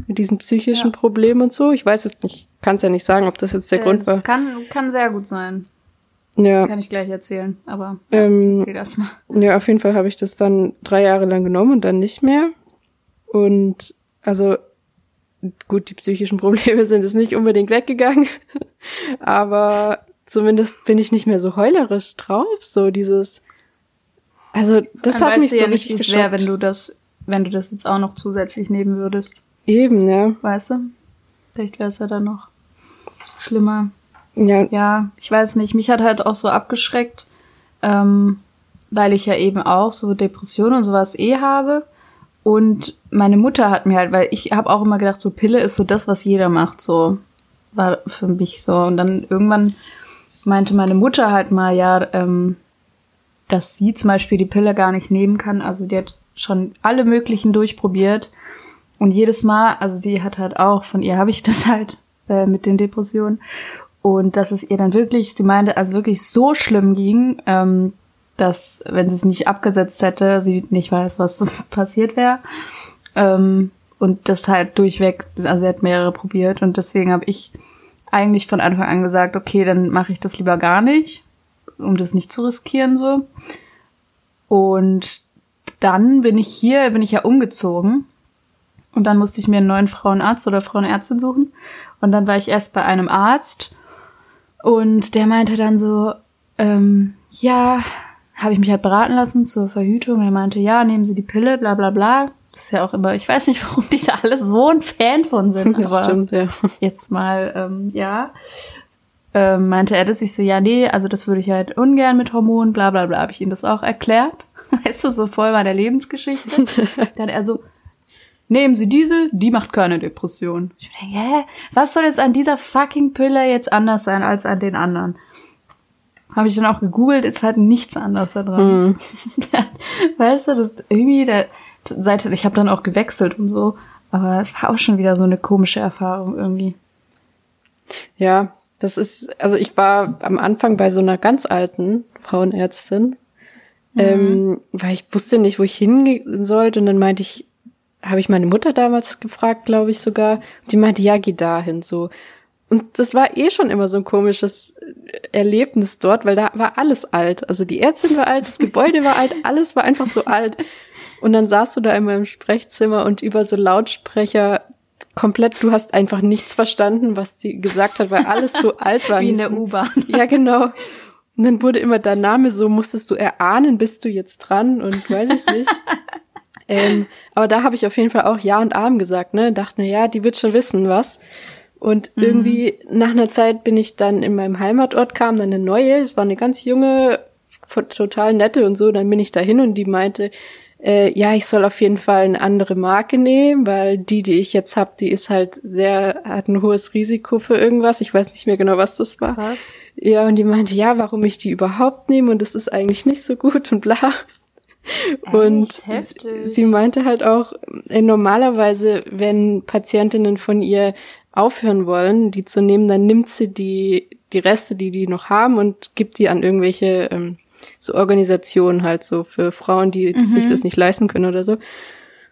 mit diesen psychischen Ja. Problemen und so. Ich weiß jetzt nicht, kann es ja nicht sagen, ob das jetzt der Äh, Grund war. Kann, kann sehr gut sein. Ja, Kann ich gleich erzählen, aber ja, Ähm, erzähl das mal. ja, auf jeden Fall habe ich das dann drei Jahre lang genommen und dann nicht mehr. Und also gut, die psychischen Probleme sind es nicht unbedingt weggegangen, aber zumindest bin ich nicht mehr so heulerisch drauf. So dieses, also das Dann hat mich so ja nicht, richtig es wäre, wenn du das, wenn du das jetzt auch noch zusätzlich nehmen würdest. Eben, ja. Weißt du? Vielleicht wäre es ja dann noch schlimmer. Ja, Ja, ich weiß nicht. Mich hat halt auch so abgeschreckt, ähm, weil ich ja eben auch so Depressionen und sowas eh habe. Und meine Mutter hat mir halt, weil ich habe auch immer gedacht, so Pille ist so das, was jeder macht, so war für mich so. Und dann irgendwann meinte meine Mutter halt mal, ja, ähm, dass sie zum Beispiel die Pille gar nicht nehmen kann. Also die hat schon alle möglichen durchprobiert. Und jedes Mal, also sie hat halt auch, von ihr habe ich das halt äh, mit den Depressionen. Und dass es ihr dann wirklich, sie meinte, also wirklich so schlimm ging, ähm, dass, wenn sie es nicht abgesetzt hätte, sie nicht weiß, was passiert wäre. Ähm, und das halt durchweg, also sie hat mehrere probiert und deswegen habe ich eigentlich von Anfang an gesagt, okay, dann mache ich das lieber gar nicht, um das nicht zu riskieren so. Und dann bin ich hier, bin ich ja umgezogen und dann musste ich mir einen neuen Frauenarzt oder Frauenärztin suchen und dann war ich erst bei einem Arzt und der meinte dann so, ähm, ja, habe ich mich halt beraten lassen zur Verhütung. Und er meinte, ja, nehmen Sie die Pille, bla bla bla. Das ist ja auch immer, ich weiß nicht, warum die da alle so ein Fan von sind. das aber stimmt, ja. jetzt mal, ähm, ja. Ähm, meinte er das, ich so, ja, nee, also das würde ich halt ungern mit Hormonen, bla bla bla, habe ich ihm das auch erklärt. Weißt du, so voll meiner Lebensgeschichte. Dann er so, nehmen Sie diese, die macht keine Depression. Ich denke, hä, was soll jetzt an dieser fucking Pille jetzt anders sein als an den anderen? Habe ich dann auch gegoogelt, ist halt nichts anders da dran. weißt du, das irgendwie, der, seit, ich habe dann auch gewechselt und so, aber es war auch schon wieder so eine komische Erfahrung irgendwie. Ja, das ist, also ich war am Anfang bei so einer ganz alten Frauenärztin, mhm. ähm, weil ich wusste nicht, wo ich hingehen sollte. Und dann meinte ich, habe ich meine Mutter damals gefragt, glaube ich sogar. Die meinte, ja, geh dahin so. Und das war eh schon immer so ein komisches Erlebnis dort, weil da war alles alt. Also die Ärztin war alt, das Gebäude war alt, alles war einfach so alt. Und dann saßt du da in meinem Sprechzimmer und über so Lautsprecher komplett, du hast einfach nichts verstanden, was die gesagt hat, weil alles so alt war. Wie in der U-Bahn. Ja, genau. Und dann wurde immer dein Name so, musstest du erahnen, bist du jetzt dran und weiß ich nicht. ähm, aber da habe ich auf jeden Fall auch Ja und Arm gesagt, ne? Dachte, na ja, die wird schon wissen, was. Und mhm. irgendwie nach einer Zeit bin ich dann in meinem Heimatort, kam dann eine neue, es war eine ganz junge, total nette und so, dann bin ich dahin und die meinte, äh, ja, ich soll auf jeden Fall eine andere Marke nehmen, weil die, die ich jetzt habe, die ist halt sehr, hat ein hohes Risiko für irgendwas. Ich weiß nicht mehr genau, was das war. Was? Ja, und die meinte, ja, warum ich die überhaupt nehme und das ist eigentlich nicht so gut und bla. Echt? Und sie meinte halt auch, äh, normalerweise, wenn Patientinnen von ihr aufhören wollen, die zu nehmen, dann nimmt sie die, die Reste, die die noch haben und gibt die an irgendwelche ähm, so Organisationen halt so für Frauen, die mhm. sich das nicht leisten können oder so.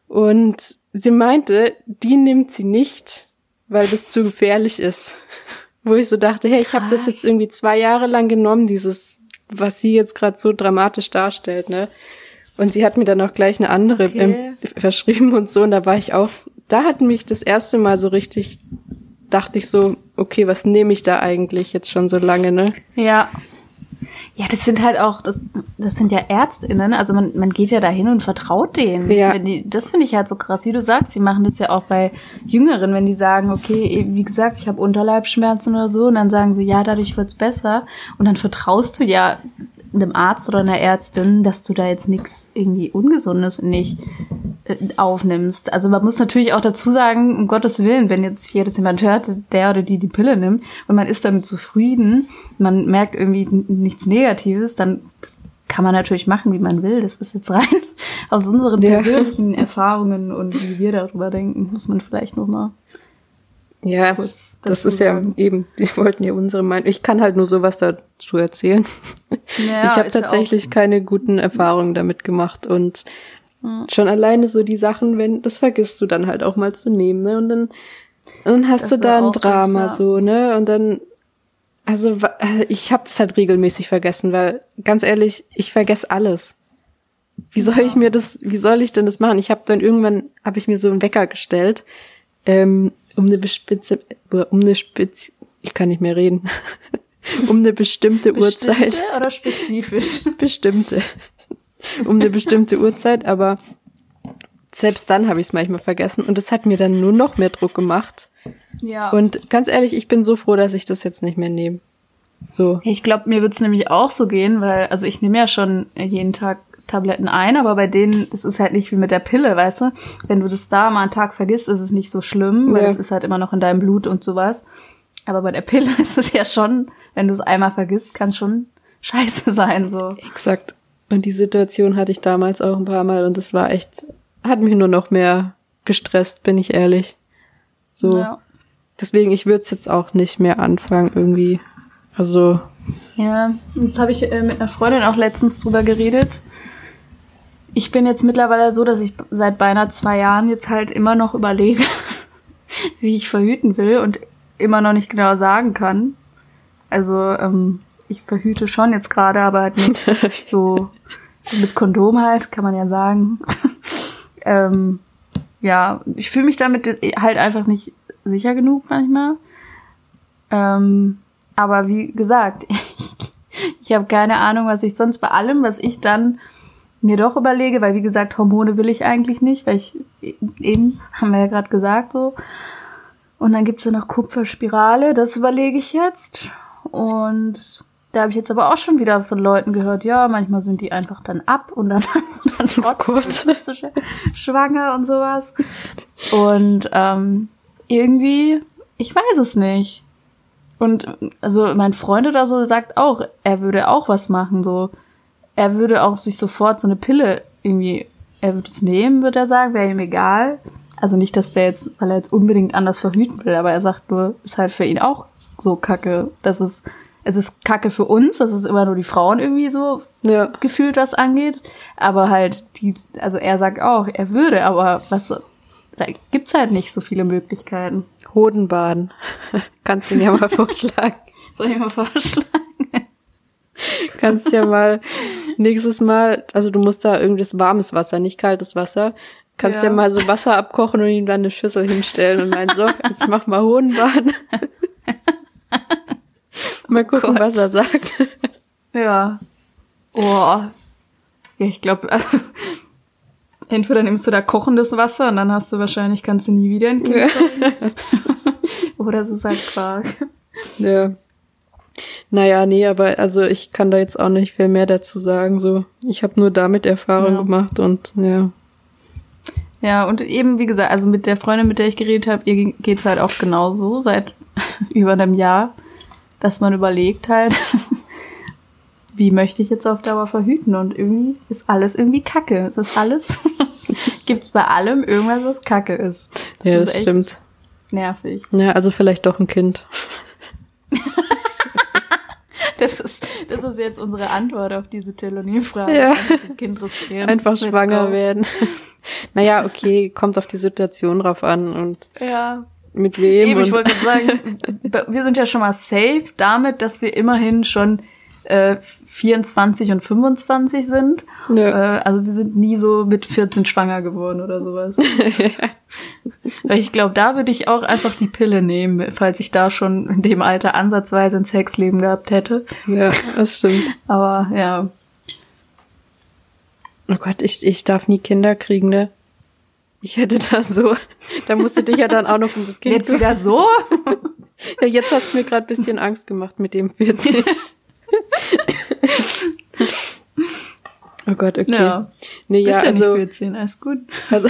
Und sie meinte, die nimmt sie nicht, weil das zu gefährlich ist. Wo ich so dachte, hey, ich habe das jetzt irgendwie zwei Jahre lang genommen, dieses, was sie jetzt gerade so dramatisch darstellt, ne? Und sie hat mir dann auch gleich eine andere okay. ähm, verschrieben und so. Und da war ich auch, da hat mich das erste Mal so richtig dachte ich so, okay, was nehme ich da eigentlich jetzt schon so lange, ne? Ja. Ja, das sind halt auch, das, das sind ja ÄrztInnen, also man, man geht ja dahin und vertraut denen. Ja. Die, das finde ich halt so krass, wie du sagst, die machen das ja auch bei Jüngeren, wenn die sagen, okay, wie gesagt, ich habe Unterleibsschmerzen oder so, und dann sagen sie, ja, dadurch wird's besser. Und dann vertraust du ja einem Arzt oder einer Ärztin, dass du da jetzt nichts irgendwie Ungesundes nicht äh, aufnimmst. Also man muss natürlich auch dazu sagen, um Gottes Willen, wenn jetzt hier das jemand hört, der oder die die Pille nimmt und man ist damit zufrieden, man merkt irgendwie nichts Negatives, dann kann man natürlich machen, wie man will. Das ist jetzt rein aus unseren persönlichen ja. Erfahrungen und wie wir darüber denken, muss man vielleicht noch mal ja, das ist ja eben, die wollten ja unsere Meinung. Ich kann halt nur sowas dazu erzählen. Ja, ich habe tatsächlich ja keine guten Erfahrungen damit gemacht und ja. schon alleine so die Sachen, wenn, das vergisst du dann halt auch mal zu nehmen, ne? Und dann, dann hast das du da ein Drama das, so, ne? Und dann, also ich habe das halt regelmäßig vergessen, weil ganz ehrlich, ich vergesse alles. Wie soll ich mir das, wie soll ich denn das machen? Ich habe dann irgendwann, habe ich mir so einen Wecker gestellt. Ähm, um eine bestimmte, um eine Spez ich kann nicht mehr reden, um eine bestimmte, bestimmte Uhrzeit. oder spezifisch? bestimmte. um eine bestimmte Uhrzeit, aber selbst dann habe ich es manchmal vergessen und es hat mir dann nur noch mehr Druck gemacht. Ja. Und ganz ehrlich, ich bin so froh, dass ich das jetzt nicht mehr nehme. So. Ich glaube, mir wird es nämlich auch so gehen, weil, also ich nehme ja schon jeden Tag Tabletten ein, aber bei denen, das ist halt nicht wie mit der Pille, weißt du? Wenn du das da mal einen Tag vergisst, ist es nicht so schlimm, weil es ist halt immer noch in deinem Blut und sowas. Aber bei der Pille ist es ja schon, wenn du es einmal vergisst, kann schon scheiße sein, so. Exakt. Und die Situation hatte ich damals auch ein paar Mal und es war echt, hat mich nur noch mehr gestresst, bin ich ehrlich. So. Ja. Deswegen, ich würde es jetzt auch nicht mehr anfangen, irgendwie. Also. Ja, jetzt habe ich äh, mit einer Freundin auch letztens drüber geredet ich bin jetzt mittlerweile so, dass ich seit beinahe zwei Jahren jetzt halt immer noch überlege, wie ich verhüten will und immer noch nicht genau sagen kann. Also ähm, ich verhüte schon jetzt gerade, aber halt nicht so mit Kondom halt, kann man ja sagen. ähm, ja, ich fühle mich damit halt einfach nicht sicher genug manchmal. Ähm, aber wie gesagt, ich, ich habe keine Ahnung, was ich sonst bei allem, was ich dann mir doch überlege, weil wie gesagt, Hormone will ich eigentlich nicht, weil ich eben, haben wir ja gerade gesagt so. Und dann gibt's ja noch Kupferspirale, das überlege ich jetzt. Und da habe ich jetzt aber auch schon wieder von Leuten gehört, ja, manchmal sind die einfach dann ab und dann hast du dann oh schwanger und sowas. Und ähm, irgendwie, ich weiß es nicht. Und also mein Freund oder so sagt auch, er würde auch was machen, so er würde auch sich sofort so eine Pille irgendwie, er würde es nehmen, würde er sagen, wäre ihm egal. Also nicht, dass der jetzt, weil er jetzt unbedingt anders verhüten will, aber er sagt nur, ist halt für ihn auch so kacke. Das ist, es ist kacke für uns, dass es immer nur die Frauen irgendwie so Ja. gefühlt was angeht. Aber halt, die, also er sagt auch, er würde, aber was, da gibt's halt nicht so viele Möglichkeiten. Hodenbaden. Kannst du mir mal vorschlagen. Soll ich mal vorschlagen? Kannst ja mal nächstes Mal, also du musst da irgendwie das warmes Wasser, nicht kaltes Wasser. Kannst ja. Ja. mal so Wasser abkochen und ihm dann eine Schüssel hinstellen und meinen, so, jetzt mach mal Hodenbaden. mal gucken, Gott. was er sagt. Ja. Oh. Ja, ich glaube, also, entweder nimmst du da kochendes Wasser und dann hast du wahrscheinlich, kannst du nie wieder ein Kind Ja. Oder es ist halt Quark. Ja. Naja, nee, aber also ich kann da jetzt auch nicht viel mehr dazu sagen. So, ich habe nur damit Erfahrung Ja. gemacht und ja. Ja, und eben, wie gesagt, also mit der Freundin, mit der ich geredet habe, ihr geht's halt auch genauso seit über einem Jahr, dass man überlegt halt, wie möchte ich jetzt auf Dauer verhüten? Und irgendwie ist alles irgendwie Kacke. Es ist alles, gibt's bei allem irgendwas, was Kacke ist. Ja, ist das echt stimmt. Nervig. Ja, also vielleicht doch ein Kind. Das ist, das ist jetzt unsere Antwort auf diese Telonie-Frage. Ja. Kind riskieren. Einfach Let's schwanger go. werden. naja, okay, kommt auf die Situation drauf an und Ja. mit wem. Eben, ich wollte sagen, wir sind ja schon mal safe damit, dass wir immerhin schon äh, 24 und 25 sind. ja. Äh, also wir sind nie so mit 14 schwanger geworden oder sowas. Weil ich glaube, da würde ich auch einfach die Pille nehmen, falls ich da schon in dem Alter ansatzweise ein Sexleben gehabt hätte. ja, das stimmt. Aber ja, Oh Gott, ich, ich darf nie Kinder kriegen, ne? Ich hätte da so, da musst du dich ja dann auch noch um das Kind jetzt wieder so? Ja, jetzt hast du mir gerade bisschen Angst gemacht mit dem 14. oh Gott, okay. Ja, nee, ja, ja, nicht also, 14, alles gut. also,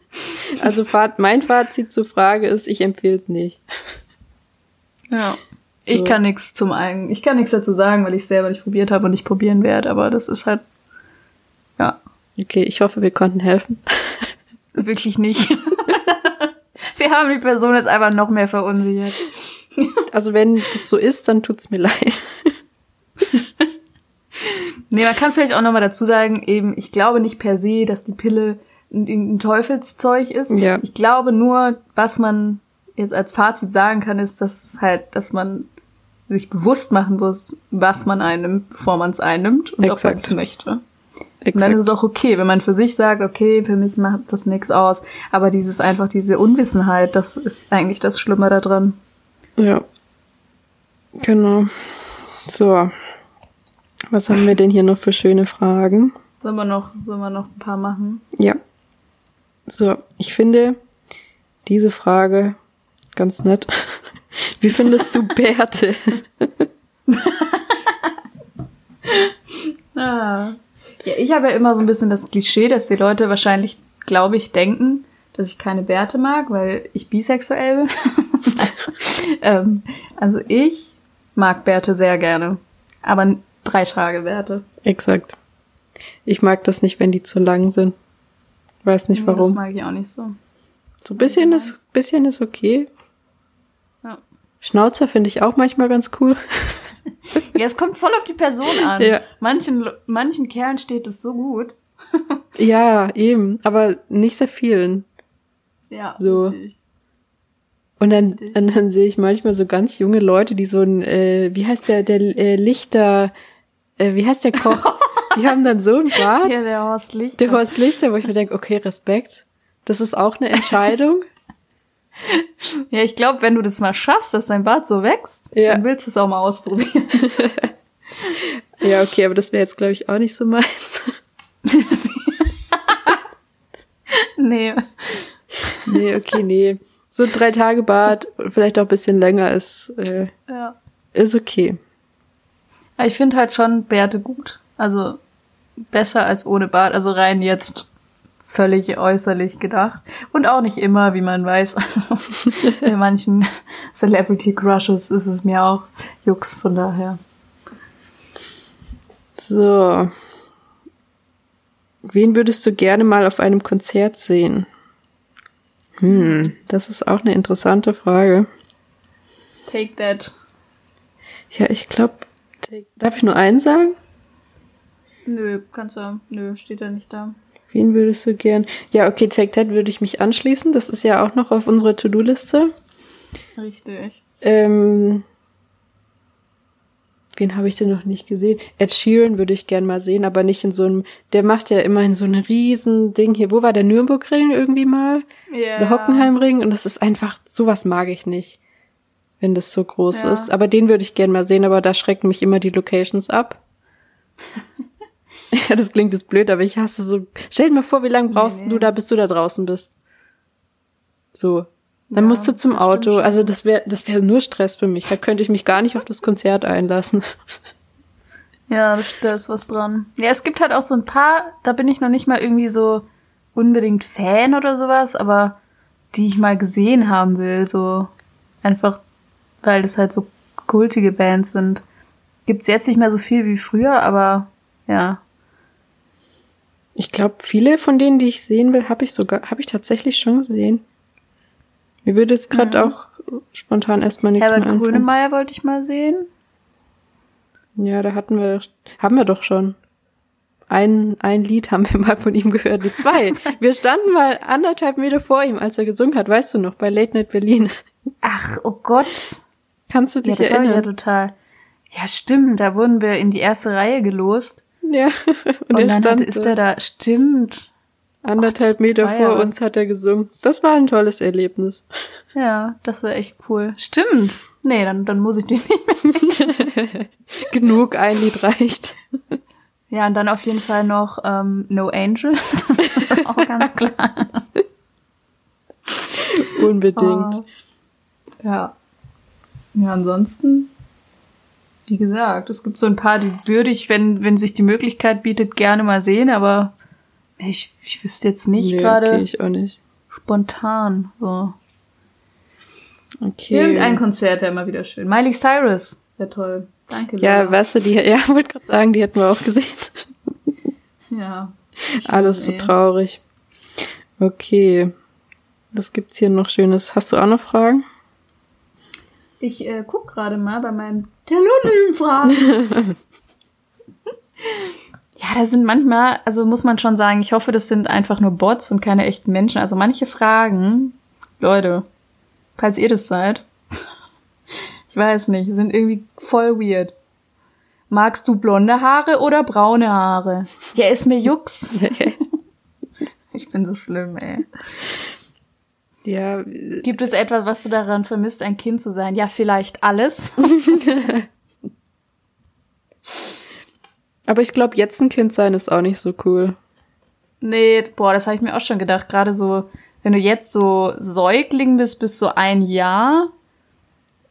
also mein Fazit zur Frage ist, ich empfehle es nicht. Ja. Ich So. kann nichts zum eigenen, ich kann nichts dazu sagen, weil ich es selber nicht probiert habe und nicht probieren werde, aber das ist halt, ja, Okay, ich hoffe, wir konnten helfen. wirklich nicht. Wir haben die Person jetzt einfach noch mehr verunsichert. Also wenn das so ist, dann tut's mir leid. Nee, man kann vielleicht auch nochmal dazu sagen, eben, ich glaube nicht per se, dass die Pille ein, Teufelszeug ist. Ja. Ich glaube nur, was man jetzt als Fazit sagen kann, ist, dass es halt, dass man sich bewusst machen muss, was man einnimmt, bevor man es einnimmt und ob man Exakt. es möchte. Und dann Exakt. ist es auch okay, wenn man für sich sagt, okay, für mich macht das nichts aus. Aber dieses einfach, diese Unwissenheit, das ist eigentlich das Schlimme daran. Ja. Genau. So. Was haben wir denn hier noch für schöne Fragen? Sollen wir noch, sollen wir noch ein paar machen? Ja. So, ich finde diese Frage ganz nett. Wie findest du Bärte? Ah. Ja, ich habe ja immer so ein bisschen das Klischee, dass die Leute wahrscheinlich, glaube ich, denken, dass ich keine Bärte mag, weil ich bisexuell bin. ähm, also ich mag Bärte sehr gerne. Aber drei Tage Bärte. Exakt. Ich mag das nicht, wenn die zu lang sind. Weiß nicht Nee, Das warum. mag ich auch nicht so. So ein bisschen ist, bisschen ist okay. Ja. Schnauzer finde ich auch manchmal ganz cool. ja, es kommt voll auf die Person an. Ja. Manchen, manchen Kerlen steht es so gut. Ja, eben. Aber nicht sehr vielen. Ja, So. richtig. Und dann, Richtig. und dann sehe ich manchmal so ganz junge Leute, die so ein, äh, wie heißt der, der äh, Lichter, äh, wie heißt der Koch? Die haben dann so ein Bart, Ja, der Horst Licht. der Horst Lichter, wo ich mir denke, okay, Respekt. Das ist auch eine Entscheidung. Ja, ich glaube, wenn du das mal schaffst, dass dein Bart so wächst, Ja. dann willst du es auch mal ausprobieren. ja, okay, aber das wäre jetzt, glaube ich, auch nicht so meins. nee. nee, okay, nee. So drei Tage Bart, vielleicht auch ein bisschen länger ist, äh, Ja. ist okay. Ich finde halt schon Bärte gut. Also besser als ohne Bart. Also rein jetzt völlig äußerlich gedacht. Und auch nicht immer, wie man weiß. Also bei manchen Celebrity Crushes ist es mir auch Jux, von daher. So. Wen würdest du gerne mal auf einem Konzert sehen? Hm, das ist auch eine interessante Frage. Take that. Ja, ich glaube, darf ich nur einen sagen? Nö, kannst du, nö, steht da nicht da. Wen würdest du gern? Ja, okay, Take That würde ich mich anschließen. Das ist ja auch noch auf unserer To-Do-Liste. Richtig. Ähm, wen habe ich denn noch nicht gesehen? Ed Sheeran würde ich gern mal sehen, aber nicht in so einem, der macht ja immerhin so ein riesen Ding hier. Wo war der Nürnbergring irgendwie mal? Ja. Der Hockenheimring und das ist einfach, sowas mag ich nicht, wenn das so groß Ja. ist. Aber den würde ich gern mal sehen, aber da schrecken mich immer die Locations ab. ja, das klingt jetzt blöd, aber ich hasse so. Stell dir mal vor, wie lange brauchst Nee, du da, bis du da draußen bist? So. Dann Ja, musst du zum Auto. schon. Also das wäre das wäre nur Stress für mich. Da könnte ich mich gar nicht auf das Konzert einlassen. Ja, da ist was dran. Ja, es gibt halt auch so ein paar, da bin ich noch nicht mal irgendwie so unbedingt Fan oder sowas, aber die ich mal gesehen haben will, so einfach, weil das halt so kultige Bands sind. Gibt's jetzt nicht mehr so viel wie früher, aber ja. Ich glaube, viele von denen, die ich sehen will, habe ich sogar, habe ich tatsächlich schon gesehen. Mir würde jetzt gerade auch spontan erstmal nichts mehr Herbert. Grönemeyer wollte ich mal sehen. Ja, da hatten wir, haben wir doch schon. Ein, ein Lied haben wir mal von ihm gehört, die zwei. Wir standen mal anderthalb Meter vor ihm, als er gesungen hat, weißt du noch, bei Late Night Berlin. Ach, oh Gott. Kannst du Ja, dich ja erinnern? total. Ja, stimmt, da wurden wir in die erste Reihe gelost. Ja, und, Und, er dann hat, ist er da, stimmt. anderthalb Meter war ja vor was. uns, hat er gesungen. Das war ein tolles Erlebnis. Ja, das war echt cool. Stimmt. Nee, dann, dann muss ich den nicht mehr. Genug, ein Lied reicht. Ja, und dann auf jeden Fall noch ähm, No Angels. auch ganz klar. Unbedingt. Ah. Ja. Ja, ansonsten, wie gesagt, es gibt so ein paar, die würde ich, wenn, wenn sich die Möglichkeit bietet, gerne mal sehen, aber ich, ich wüsste jetzt nicht Nee, gerade Okay, ich auch nicht. spontan. So. Okay. Irgendein Konzert wäre immer wieder schön. Miley Cyrus wäre toll. Danke. ja, Lola. weißt du, die, ja, wollte gerade sagen, die hätten wir auch gesehen. Ja. Alles so traurig. Okay. Was gibt's hier noch Schönes? Hast du auch noch Fragen? Ich äh, guck gerade mal bei meinem Telonym-Fragen. ja, da sind manchmal, also muss man schon sagen, ich hoffe, das sind einfach nur Bots und keine echten Menschen. Also manche Fragen, Leute, falls ihr das seid, ich weiß nicht, sind irgendwie voll weird. Magst du blonde Haare oder braune Haare? Ja, ist mir Jux. Ich bin so schlimm, ey. Ja, Gibt es etwas, was du daran vermisst, ein Kind zu sein? Ja, vielleicht alles. aber ich glaube, jetzt ein Kind sein ist auch nicht so cool. Nee, boah, das habe ich mir auch schon gedacht. Gerade so, wenn du jetzt so Säugling bist, bis so ein Jahr,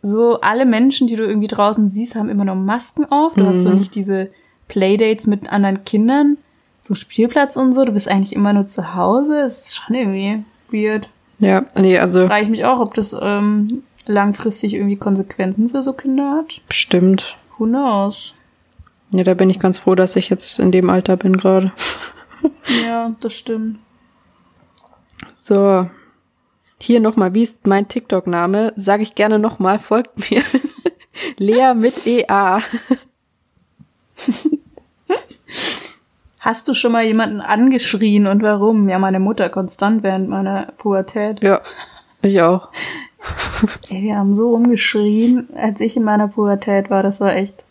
so alle Menschen, die du irgendwie draußen siehst, haben immer noch Masken auf. Du hast so nicht diese Playdates mit anderen Kindern, so Spielplatz und so. Du bist eigentlich immer nur zu Hause. Das ist schon irgendwie weird. Ja, nee, also Frage ich mich auch, ob das ähm, langfristig irgendwie Konsequenzen für so Kinder hat. bestimmt. Who knows? Ja, da bin ich ganz froh, dass ich jetzt in dem Alter bin gerade. Ja, das stimmt. So. Hier nochmal, wie ist mein TikTok-Name? Sage ich gerne nochmal, folgt mir. Lea mit EA. Hast du schon mal jemanden angeschrien und warum? Ja, meine Mutter konstant während meiner Pubertät. Ja, ich auch. Ey, wir haben so rumgeschrien, als ich in meiner Pubertät war. Das war echt.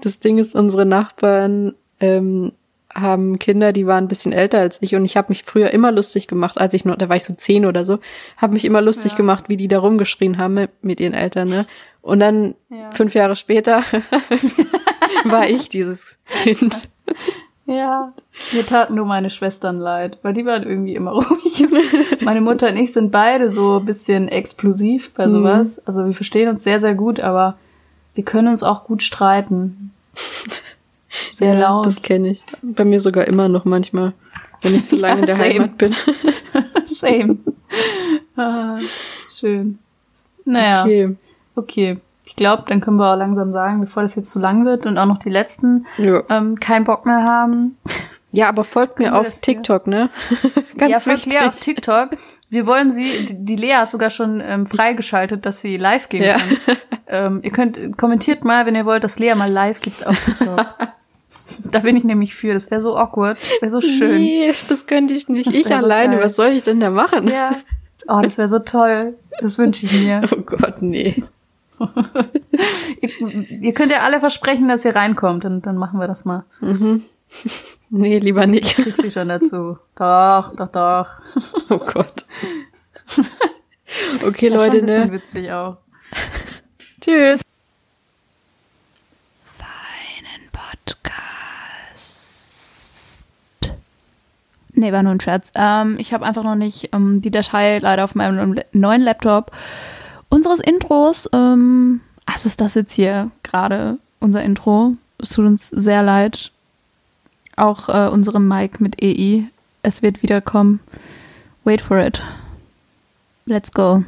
Das Ding ist, unsere Nachbarn ähm, haben Kinder, die waren ein bisschen älter als ich und ich habe mich früher immer lustig gemacht, als ich noch, da war ich so zehn oder so, habe mich immer lustig Ja. gemacht, wie die da rumgeschrien haben mit, mit ihren Eltern, ne? Und dann Ja. fünf Jahre später war ich dieses Kind. Ja. Mir taten nur meine Schwestern leid, weil die waren irgendwie immer ruhig. meine Mutter und ich sind beide so ein bisschen explosiv bei sowas. Also wir verstehen uns sehr, sehr gut, aber wir können uns auch gut streiten. Sehr Ja, laut. Das kenne ich. Bei mir sogar immer noch manchmal, wenn ich zu lange Ja, in der same. Heimat bin. Same. ah, schön. Naja. Okay. Okay. Ich glaube, dann können wir auch langsam sagen, bevor das jetzt zu lang wird und auch noch die letzten Ja. ähm, keinen Bock mehr haben. ja, aber folgt mir auf das hier- TikTok, ne? Ganz ja, folgt wichtig. Lea auf TikTok. Wir wollen sie, die Lea hat sogar schon ähm, freigeschaltet, dass sie live gehen Ja. kann. Ähm, ihr könnt kommentiert mal, wenn ihr wollt, dass Lea mal live gibt auf TikTok. da bin ich nämlich für. Das wäre so awkward. Das wäre so schön. Nee, das könnte ich nicht. Ich so alleine, geil. was soll ich denn da machen? Ja. Oh, das wäre so toll. Das wünsche ich mir. Oh Gott, nee. Ihr, ihr könnt ja alle versprechen, dass ihr reinkommt und dann machen wir das mal. Nee, lieber nicht. Kriegst du schon dazu. Doch, doch, doch. Oh Gott. Okay, Ja, schon Leute, ein bisschen ne? witzig auch. Tschüss. Feinen Podcast. Nee, war nur ein Scherz. Ähm, ich habe einfach noch nicht ähm, die Datei leider auf meinem neuen Laptop unseres Intros. Ähm, also ist das jetzt hier gerade unser Intro. Es tut uns sehr leid. Auch äh, unserem Mic mit EI. Es wird wiederkommen. Wait for it. Let's go.